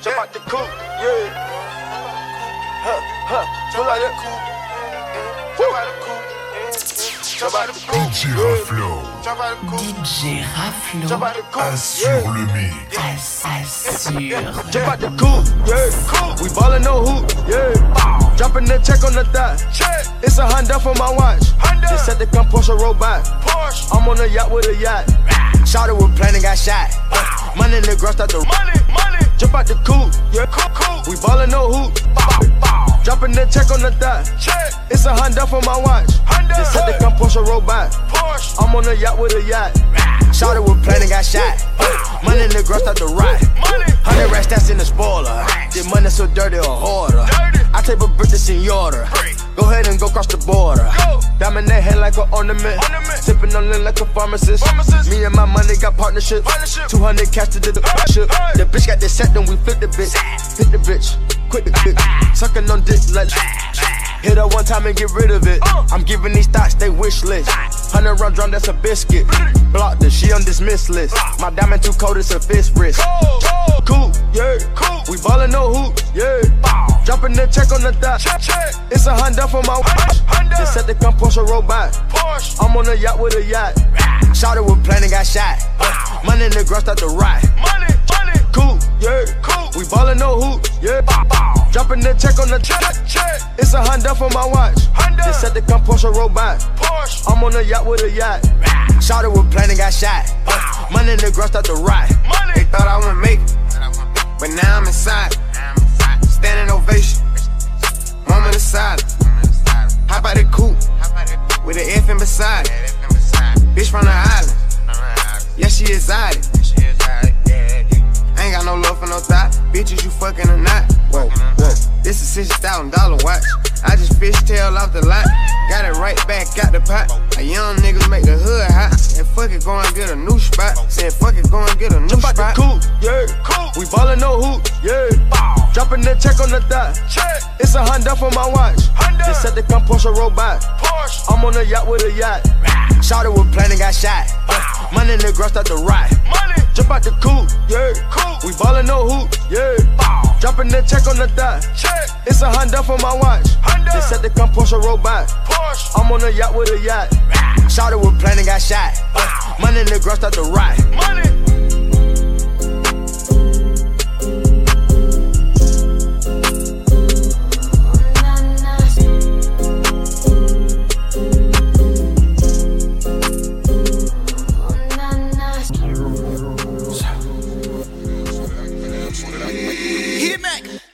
Jump out the coupe, yeah. Huh, huh, pull out that coupe. Jump out the coupe. Jump out the coupe. DJ Raflo. Jump out the coupe. DJ Raflo Jump out the coupe. Assure le mix. assure. Jump out the coupe, yeah. We ballin' no hoop, yeah. Dropping the check on the dot. Check. It's a Honda for my watch. Honda. Just said to come Porsche robot. Porsche. I'm on a yacht with a yacht. Shot it with planning, got shot. Money in the ground, start the money, money. Jump out the coupe, yeah, coupe, coupe. We ballin' no hoop. Bow, bow. Dropping the check on the dot. Check. It's a Honda for my watch. Honda. Just said to come Porsche robot. Porsche. I'm on a yacht with a yacht. Shot it with planning, got shot. Money in the girl start to rot. Money. Hundred racks, that's in the spoiler. The money so dirty, a hoarder. I take a to senora. Go ahead and go cross the border. Diamond that head like an ornament. Sipping on it like a pharmacist. pharmacist. Me and my money got partnership. 200 cash to do the shit. The bitch got this set, then we flip the bitch. Hit the bitch, quit the bitch. Sucking on dick like. Hit her one time and get rid of it. I'm giving these thoughts they wish list. Hundred round drum, that's a biscuit. Blocked her, she on dismiss list. My diamond too cold, it's a fist wrist. Cool, yeah, cool. We ballin' no hoop, yeah. Dropping the check on the dot. It's a Honda for my watch. Just said to come Porsche robot. I'm on a yacht with a yacht. Shot it with planning, got shot. Money in the ground, start to rot. Money, money. Cool, yeah, cool. We ballin' no hoop, yeah. Dropping the check on the check. It's a Honda for my watch. Just said to come Porsche robot. Porsche. I'm on a yacht with a yacht. Shot it with planning, got shot. Money in the ground, start to rot. They thought I wouldn't make it, but now I'm inside. Standing ovation, moment of silence. Hop out the coupe with an F in beside it. Bitch from the island, yeah she exotic. Ain't got no love for no thought. Bitches, you fucking or not. Whoa. This thousand dollar watch. I just fishtail off the lot. Got it right back out the pot. A young niggas make the hood hot. And fuck it, go and get a new spot. Said fuck it, go and get a new Jump out the spot. coupe, yeah, cool. We ballin' no hoop, yeah. Dropping the check on the dot. Check. It's a Honda for my watch. Honda. Just said to come Porsche robot. Porsche. I'm on a yacht with a yacht. Shot it with planning, got shot. Money in the ground, start to rot. Money. Jump out the coupe, yeah, cool. We ballin' no hoop, yeah. Dropping the check on the dot. Check. It's a Honda for my watch. Honda. Just said to come Porsche robot. Porsche. I'm on a yacht with a yacht. Shot it with planning, got shot. Money in the ground, start to rot. Money.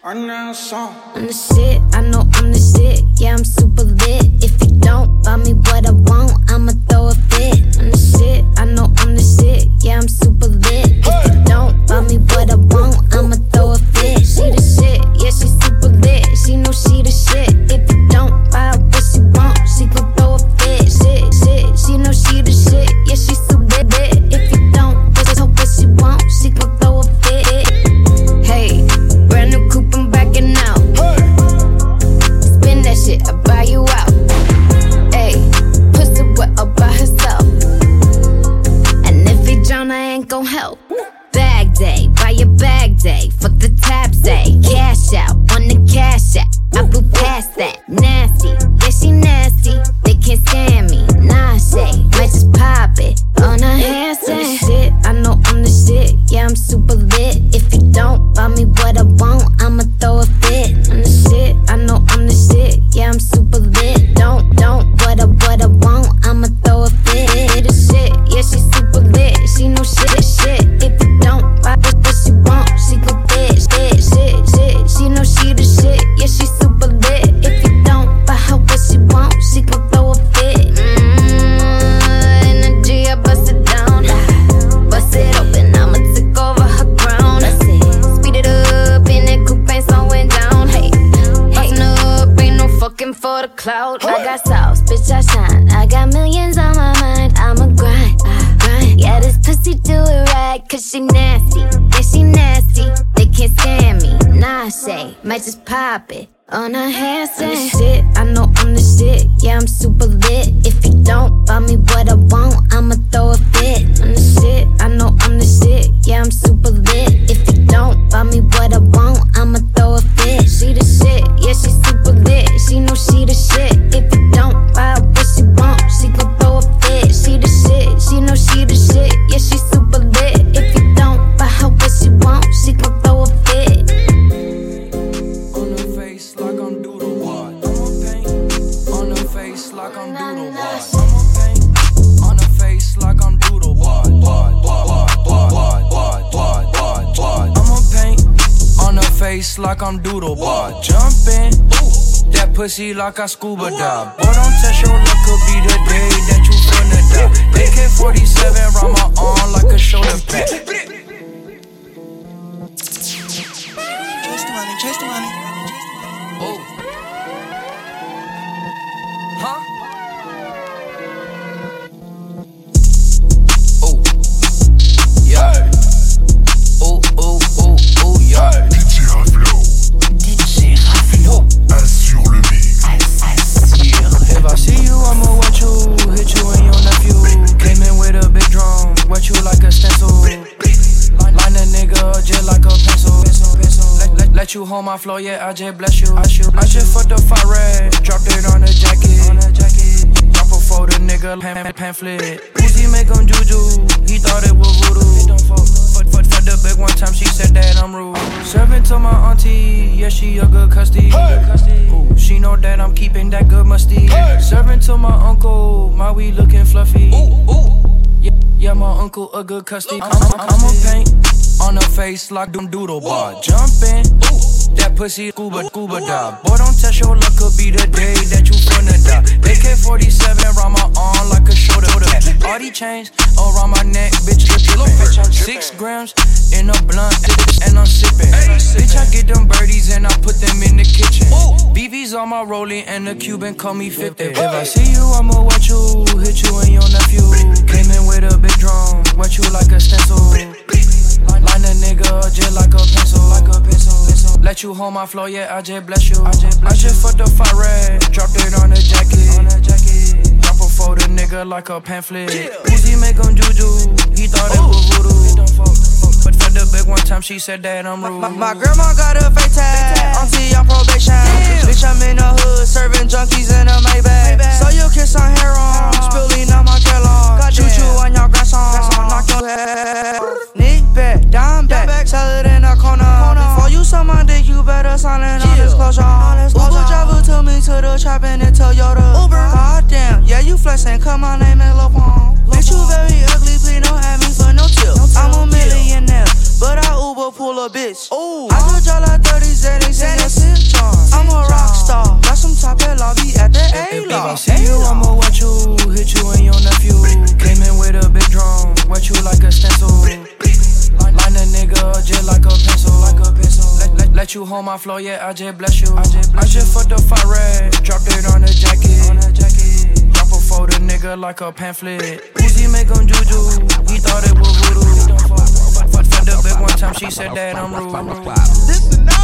I'm the shit, I know I'm the shit. Yeah, I'm super lit. If you don't buy me what I want, I'ma throw a fit. I'm the shit, I know I'm the shit. Yeah, I'm super lit. Pussy like I scuba my flow, yeah, I just bless you. I, should, I just fucked the fire red. Dropped it on a jacket. Drop a for the nigga pam- pamphlet. Uzi make him juju. He thought it was voodoo. For, for, for the big one time, she said that I'm rude. Serving to my auntie, yeah, she a good custody. Ooh, she know that I'm keeping that good musty. Serving to my uncle, my weed looking fluffy. Ooh, ooh. Yeah, yeah, my uncle a good custody. I'm, I'm, I'm a paint on her face like them doodle bar. Jumping, that pussy scuba scuba dive. Boy, don't test your luck, could be the day that you finna die. AK 47 around my arm like a shoulder pad. All these chains around my neck, bitch, trippin'. Six grams in a blunt, and I'm sipping. Bitch, I get them birdies and I put them in the kitchen. BB's on my rolling and the Cuban call me 50. If I see you, I'ma watch you, hit you and your nephew. Came in with a big drum, wet you like a stencil. Line a nigga just like a pencil. Like a pencil. Let you hold my flow, yeah, I just bless you. I just, I just fucked the fire red, dropped it on a jacket. On a jacket. Drop a for the nigga like a pamphlet. Uzi make him juju, he thought it was voodoo. But for the big one time, she said that I'm rude. My, my grandma got a fake tag. Auntie on probation. Bitch, I'm in the hood serving junkies in a Maybach. So you kiss on hair on, spilling on my Kellogg. Choo choo on your grandson, knock your head. Knee back, down back, sell it in a corner. Before you suck my dick, you better sign it on disclosure. Uber driver took me to the trap and in a Toyota. Uber, god damn, yeah you flexing, cut my name in Lil Pong. Bitch, you very ugly, please don't have me for no tip. I'm a millionaire, but I Uber pull a bitch. Ooh, flow, yeah, I just bless you. I just, I just fucked the fire red, dropped it on a jacket. On a jacket. Drop a for the nigga like a pamphlet. Uzi make him juju, he thought it was voodoo. For the big one time, she said that I'm rude. Listen up.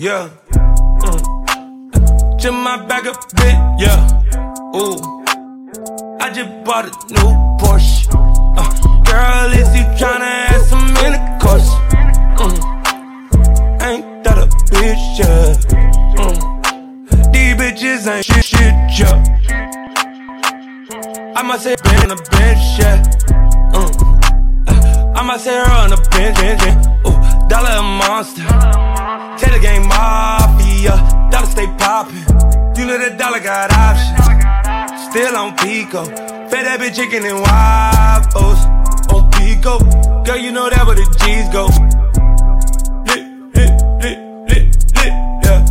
Yeah. Mm. My back a bit, yeah. Ooh, I just bought a new Porsche. Uh, girl, is you tryna add some in the? Mm. Ain't that a bitch, yeah. Mm. These bitches ain't shit, shit, yeah. I might say been on the bench, yeah. Mm. I might say her on the bench, bench, bench. Ooh, dollar a monster. The game mafia. Dollar stay poppin'. You know that dollar got options. Still on Pico. Fed that bitch chicken and waffles. On Pico. Girl, you know that where the G's go. Lit, lit, lit, lit, yeah.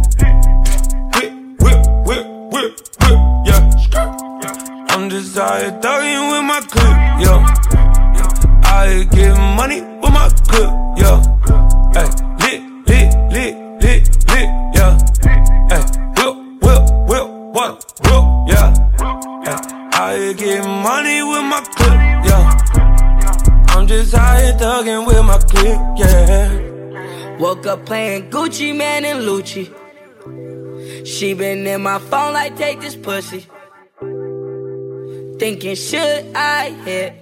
Whip, whip, whip, whip, whip, yeah. I'm here thugging with my clip, yo. I get money with my clip, yo. Lit, lit, yeah. Ay, whip, whip, whip, what, whip, yeah. I get money with my clip, yeah. I'm just out here thugging with my clip, yeah. Woke up playing Gucci Mane and Lucci. She been in my phone like take this pussy. Thinking should I hit?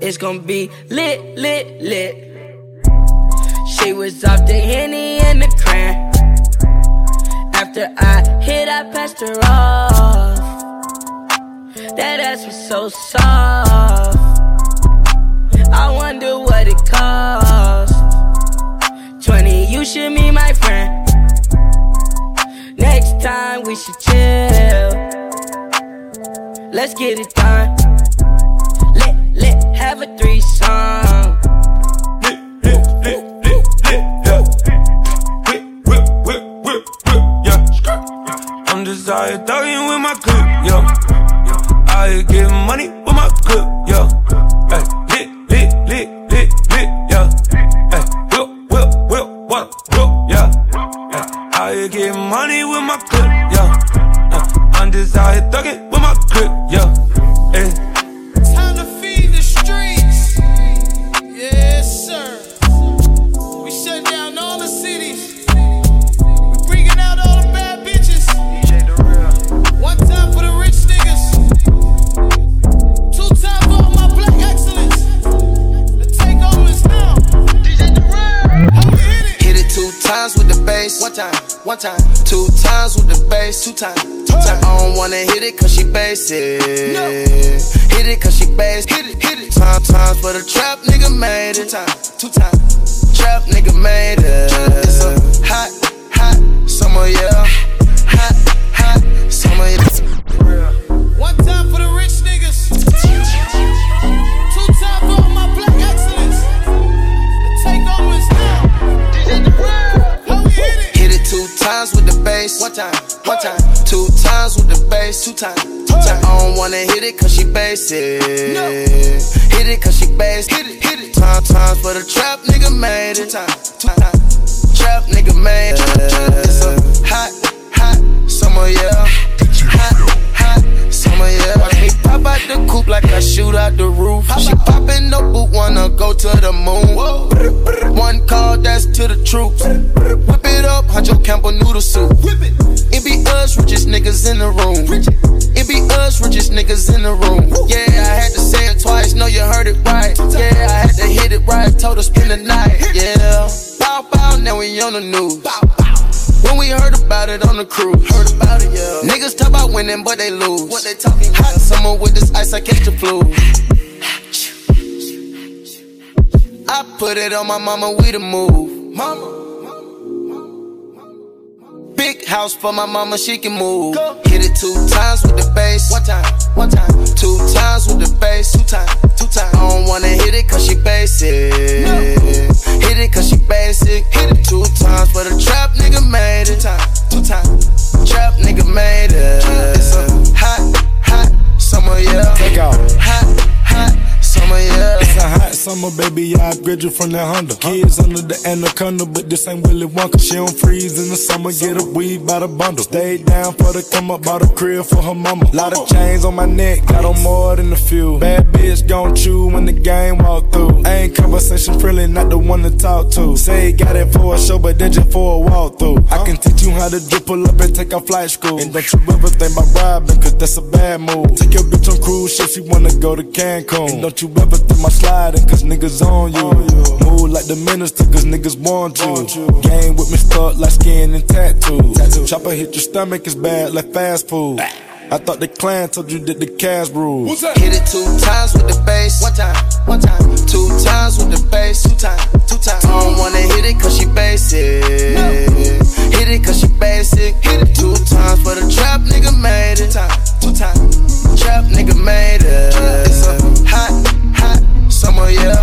It's gonna be lit, lit, lit. She was off the henny and the cran. After I hit, I passed her off. That ass was so soft. I wonder what it cost. 20, you should meet my friend. Next time we should chill. Let's get it done. Let, let, have a threesome. Out thugging with my clip, yeah. I getting money with my clip, yeah. Basic. Hit it cause she bass. Hit it, hit it. Time, times for the trap nigga made it. Two times, two times. Trap nigga made it. It's a hot, hot summer, yeah. Hot, hot summer, yeah. One time for the rich niggas. Two time for all my black excellence. The takeover is now. How we hit it? Hit it two times with the bass. One time, one time. Two times with the bass. Two times, two times. I don't wanna hit it cause she basic. Hit it cause she bass. Hit it, hit it. Time, times for the trap nigga made it. Two times, two times. Trap nigga made it. It's a hot, hot summer, yeah. Hot, hot summer, yeah. Watch out the coupe like I shoot out the roof. She poppin' the boot, wanna go to the moon. One call, that's to the troops. Whip it up, Huncho Campbell noodle soup. It be us, richest niggas in the room. It be us, richest niggas in the room. Yeah, I had to say it twice, know you heard it right. Yeah, I had to hit it right, told her spend the night. Yeah, bow bow, now we on the news. When we heard about it on the cruise, heard about it, yeah. Niggas talk about winning, but they lose. What they talking? Hot summer with this ice, I catch the flu. I put it on my mama, we the move. Mama. Big house for my mama, she can move. Hit it two times with the bass. One time, one time. Two times with the bass. Two times, two times. I don't wanna hit it cause she basic. Hit it cause she basic. Hit it two times for the trap nigga made it. Two times, two times. Trap nigga made it. It's a hot, hot summer, yeah. Take off. Hot, hot summer, yeah. It's a hot summer, baby, I graduate from that Honda. Kids under the anaconda, but this ain't Willy Wonka. She don't freeze in the summer, get a weed by the bundle. Stayed down for the come up, bought a crib for her mama. Lot of chains on my neck, got on more than a few. Bad bitch gon' chew when the game walk through. Ain't conversation friendly, not the one to talk to. Say got it for a show, but then just for a walkthrough. I can teach you how to drip, pull up and take a flight school. And don't you ever think about robbing, cause that's a bad move. Take your bitch on cruise shit, she wanna go to Cancun. And don't you ever think my sliding, cause niggas on you. Move like the minister, cause niggas want you. Game with me stuck like skin and tattoos. Chopper hit your stomach, it's bad like fast food. I thought the clan told you that the cash rules. Hit it two times with the bass. One time, one time. Two times with the bass. Two times, two times. I don't wanna hit it cause she basic. Hit it cause she basic. Hit it two times for the trap nigga made it. Two times, two times. Trap nigga made it. It's a hot, hot summer, yeah.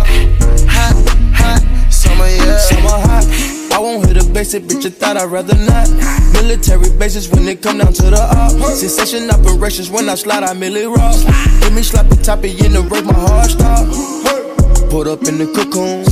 Hot, hot summer, yeah. Summer hot. I won't hit a basic bitch, I thought I'd rather not. Military bases when it come down to the up. Sensation operations when I slide, I merely rock. Give me sloppy toppy in the break, my heart stop. Put up in the cocoon.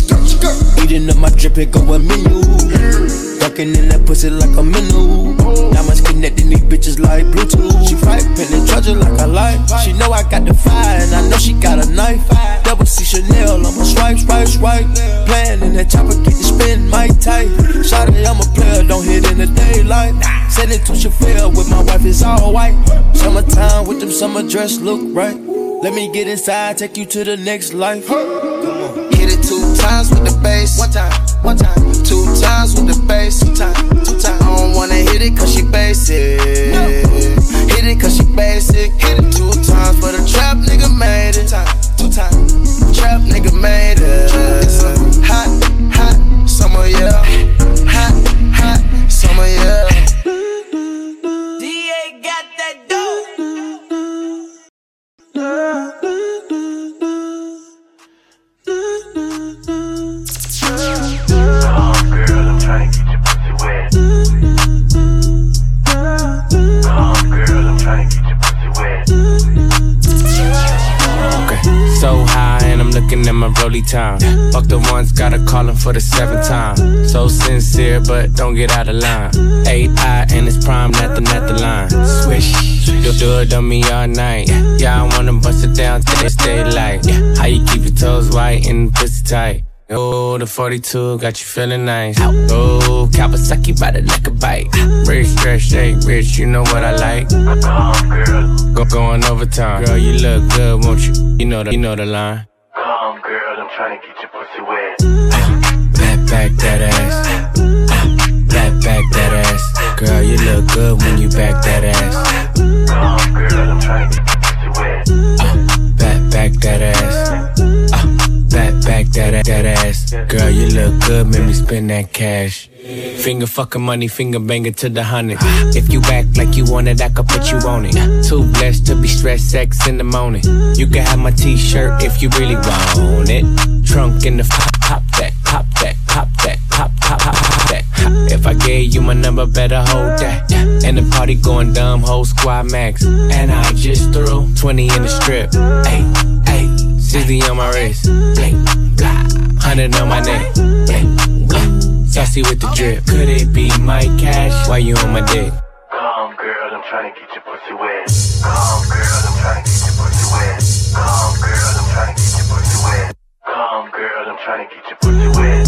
Eating up my drip, it go a menu. Ducking in that pussy like a menu. Diamonds connecting these bitches like Bluetooth. She fight, penning charger like a light. She know I got the fire, and I know she got a knife. Double C Chanel, I'ma swipe, swipe, swipe. Playing in that chopper, get the spin, my tight. Shawty, I'm a player, don't hit in the daylight. Send it to Chauffeur with my wife, it's all white. Summertime with them summer dress look right. Let me get inside, take you to the next life. Come on. Hit it two times with the bass. One time, one time. Two times with the bass. Two times, two times. I don't wanna hit it cause she basic. No. Hit it cause she basic. Hit it two times for the trap nigga made it. Two times, two times. Trap nigga made it. Hot, hot summer, yeah. Time. Fuck the ones, gotta call him for the seventh time. So sincere, but don't get out of line. AI and it's prime, nothing at the line. Swish, you'll do it on me all night. Yeah, I wanna bust it down till it's daylight. How you keep your toes white and pussy tight? Oh, the 42 got you feeling nice. Oh, Kawasaki by the like a bite. Rich, stretch, shake, rich, you know what I like. Go going overtime. Girl, you look good, won't you? You know the, you know the line. Come, girl, I'm trying to get your pussy wet. Back, back that ass. Back, back that ass. Girl, you look good when you back that ass. Girl, I'm trying get pussy wet. Back, back that ass. Back, back that, that ass. Girl, you look good, make me spend that cash. Finger fucking money, finger banging to the hundred. If you act like you want it, I could put you on it. Too blessed to be stressed sex in the morning. You can have my t-shirt if you really want it. Trunk in the pop, pop that, pop that, pop that, pop, pop, pop, pop that. If I gave you my number, better hold that. And the party going dumb, whole squad max. And I just threw 20 in the strip. Hey, hey, 60 on my wrist. Hey, 100 on my neck. Hey, Saucy with the drip. Could it be my cash? Why you on my dick? Come, girl, I'm trying to get your pussy wet. Come, girl, I'm trying to get your pussy wet. Come, trying to get your pussy wet.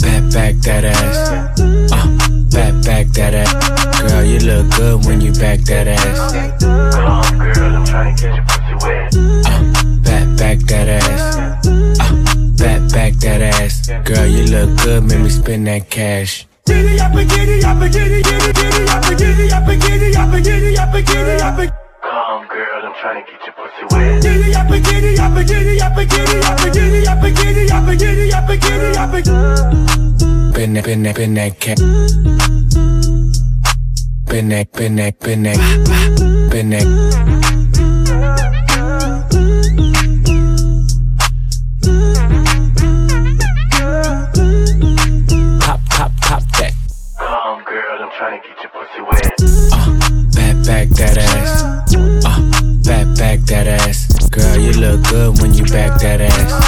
Back, back that ass. Uh, back, back that ass. Girl, you look good when you back that ass. Come, girl, I'm trying to get your pussy wet. Back, back that ass. Uh, back, back that ass. Girl, you look good, make me spend that cash. Giddy up and giddy up and giddy giddy giddy up and giddy up and giddy up and giddy up and giddy up and Come, girl, I'm trying to get your pussy wet. giddy up and giddy up and giddy up and giddy up and giddy up and giddy up been giddy, I've been Been that, been that, been that cat Been that, back that, ass. Uh, back, back that ass. Girl, you look good when you back that ass.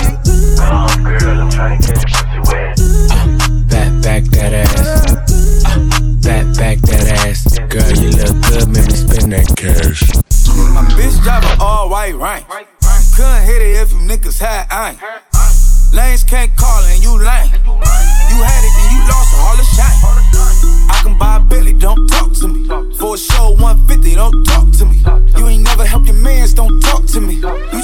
white rain. Couldn't hit it if them niggas had aim. Lanes can't call and you lame. You had it and you lost all the shine. I can buy a Billy, don't talk to me. For a show 150, don't talk to me. You ain't never helped your mans, don't talk to me. You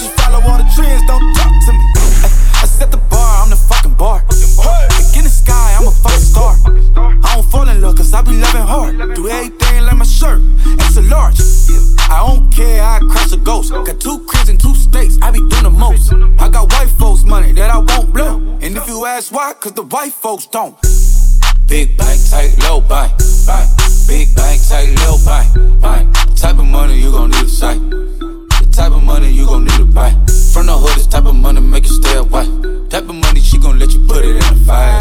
white folks don't. Big bank, tight, low bank, bank. Big bank, tight, low bank, bank. Type of money you gon' need a sight. The type of money you gon' need to buy. From the hood, this type of money make you stay away. Type of money she gon' let you put it in a fight.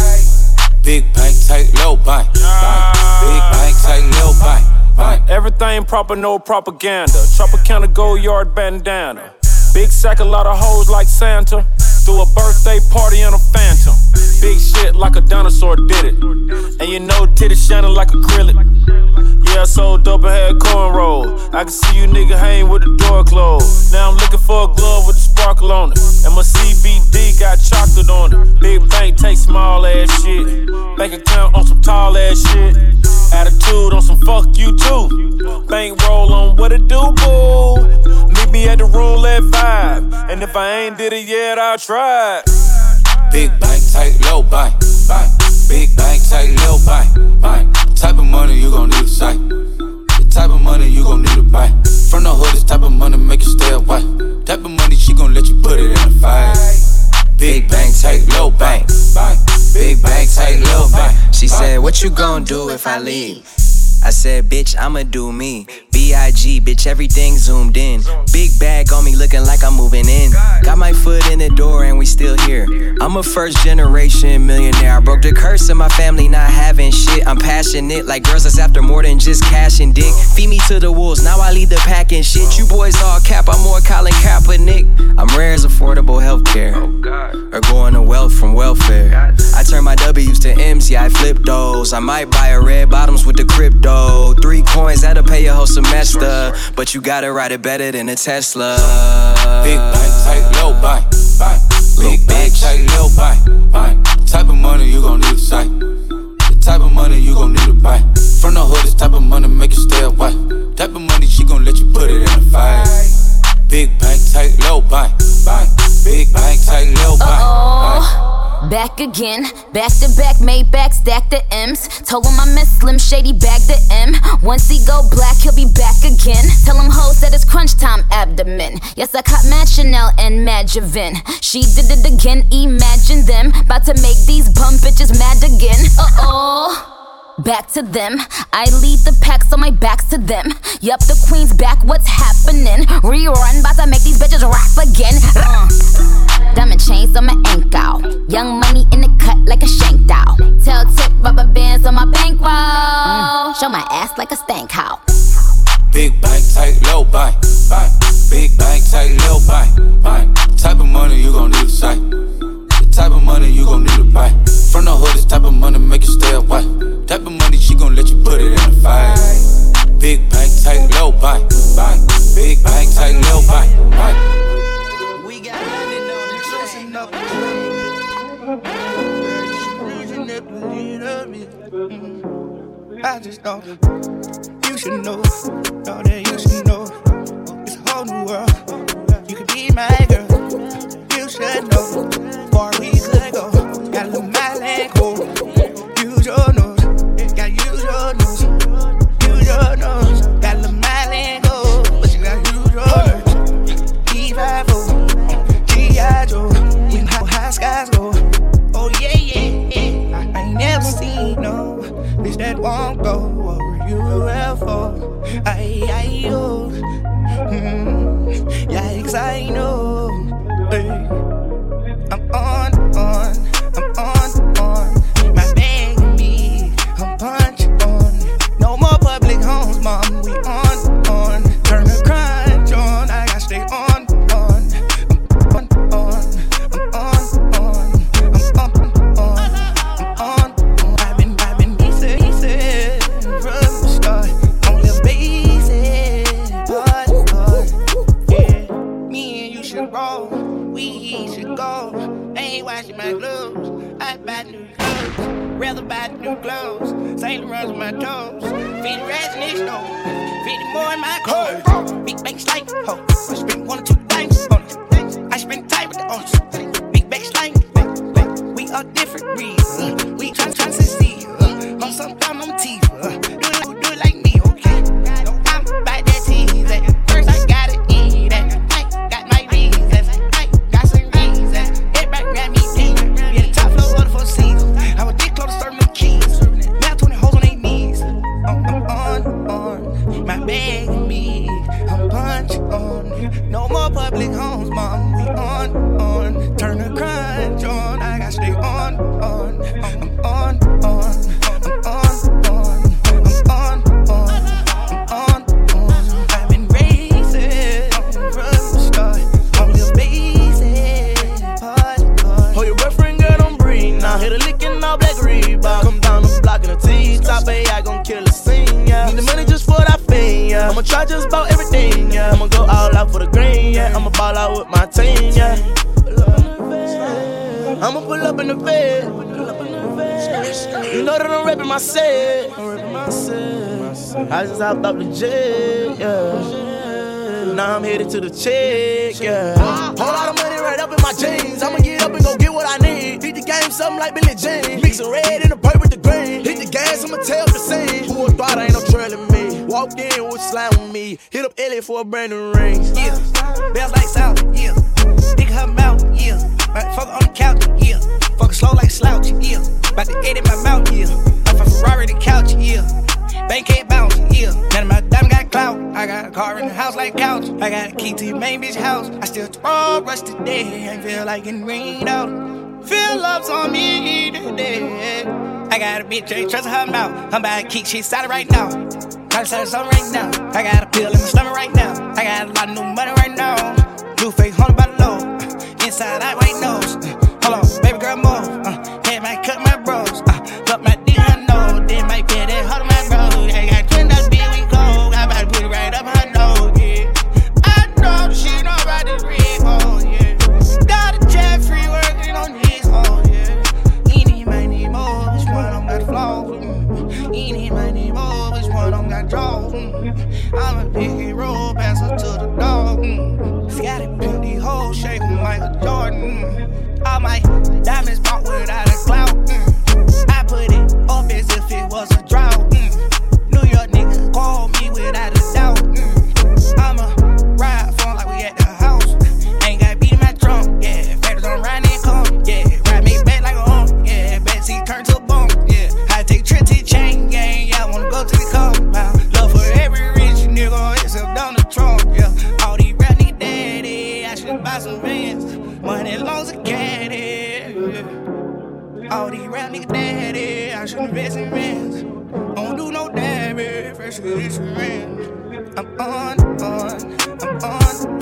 Big bank, tight, low bank, bank. Big bank, tight, low bank, bank. Everything proper, no propaganda. Tropicana go yard bandana. Big sack, a lot of hoes like Santa. Threw a birthday party in a phantom. Big shit like a dinosaur did it. And you know titties shining like acrylic. Yeah, I sold dope and had cornrow. I can see you nigga hang with the door closed. Now I'm looking for a glove with a sparkle on it. And my CBD got chocolate on it. Big bank take small ass shit. Bank account on some tall ass shit. Attitude on some fuck you too. Bank roll on what it do, boo. Meet me at the roulette vibe. And if I ain't did it yet, I'll try it. Big bank, tight, low bank, bank. Big bank, tight, low bank, bank. Type of money you gon' need a sight. The type of money you gon' need to buy. From the hood, this type of money make you stay away. Type of money she gon' let you put it in a fight. Big bank, tight, low bank, bank. Big bank, tight, low bank. She said, What you gon' do if I leave? I said, bitch, I'ma do me. B.I.G., bitch, everything zoomed in. Big bag on me looking like I'm moving in. Got my foot in the door and we still here. I'm a first generation millionaire. I broke the curse of my family not having shit. I'm passionate like girls that's after more than just cash and dick. Feed me to the wolves, now I lead the pack and shit. You boys all cap, I'm more Colin Kaepernick. I'm rare as affordable healthcare. Turn my W's to M's, yeah, I flip those. I might buy a red bottoms with the crypto. Three coins that'll pay your whole semester. But you gotta ride it better than a Tesla. Big bank, tight, low bank, bank. Big bank, tight, low bank, bank. Type of money you gon' need a sight. The type of money you gon' need to buy. From the hood, this type of money make you stay away. Type of money she gon' let you put it in a fight. Big bank, tight, low bank, bank. Big bank, tight, low bank, bank. Back again, back to back, made back, stack the M's. Told him I miss Slim Shady, bag the M. Once he go black, he'll be back again. Tell him hoes that it's crunch time abdomen. Yes, I caught Mad Chanel and Mad Javin. She did it again, imagine them. About to make these bum bitches mad again. Uh oh. Back to them. I lead the pack, so my back's to them. Yup, the queen's back, what's happening? Rerun, about to make these bitches rap again. Uh. Diamond chains on my. Young money in the cut like a shank doll. Tail tip rubber bands on my bankroll. Mm. Show my ass like a stank house. Big bank, tight, low bank, bank. Big bank, tight, low bank, bank. Type of money you gon' need a sight. The type of money you gon' need to buy. From the hood, this type of money make you stay away. Type of money she gon' let you put it in a fight. Big bank, tight, low bank, bank. Big bank, tight, low bank, bank. I just know you should know, know that you should know. It's a whole new world. You could be my girl. You should know. Far we could go. in the bed. You know that I'm rapping my set. I just hopped off the jet, yeah. Now I'm headed to the check, yeah. Whole lot of money right up in my jeans. I'ma get up and go get what I need. Beat the game, something like Billie Jean. Mix Mixing red and the purple with the green. Hit the gas, I'ma tell the scene. Who Full throttle, ain't no trailing me. Walked in with slime with me. Hit up Ellie for a brand new ring. Yeah, bells lights out. Yeah, stick her mouth. Yeah, right, fuck on the couch. Yeah. Fuck slow like slouch, yeah. About to edit my mouth, yeah. off a Ferrari to couch, yeah. Bank can't bounce, yeah. None of my diamond got clout. I got a car in the house like couch. I got a key to your main bitch house. I still throw rush today. I feel like getting rained out. Feel love's on me today. I got a bitch, ain't trust her mouth. I'm about to kick shit out right now. Try to sell right now. I got a pill in my stomach right now. I got a lot of new money right now. Blue face, hundred by the low. Inside I ain't no. friends. Money loans are caddy. All these rap niggas daddy. I should invest in rents. Don't do no damage. Fresh with this. I'm on, on, I'm on.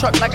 truck like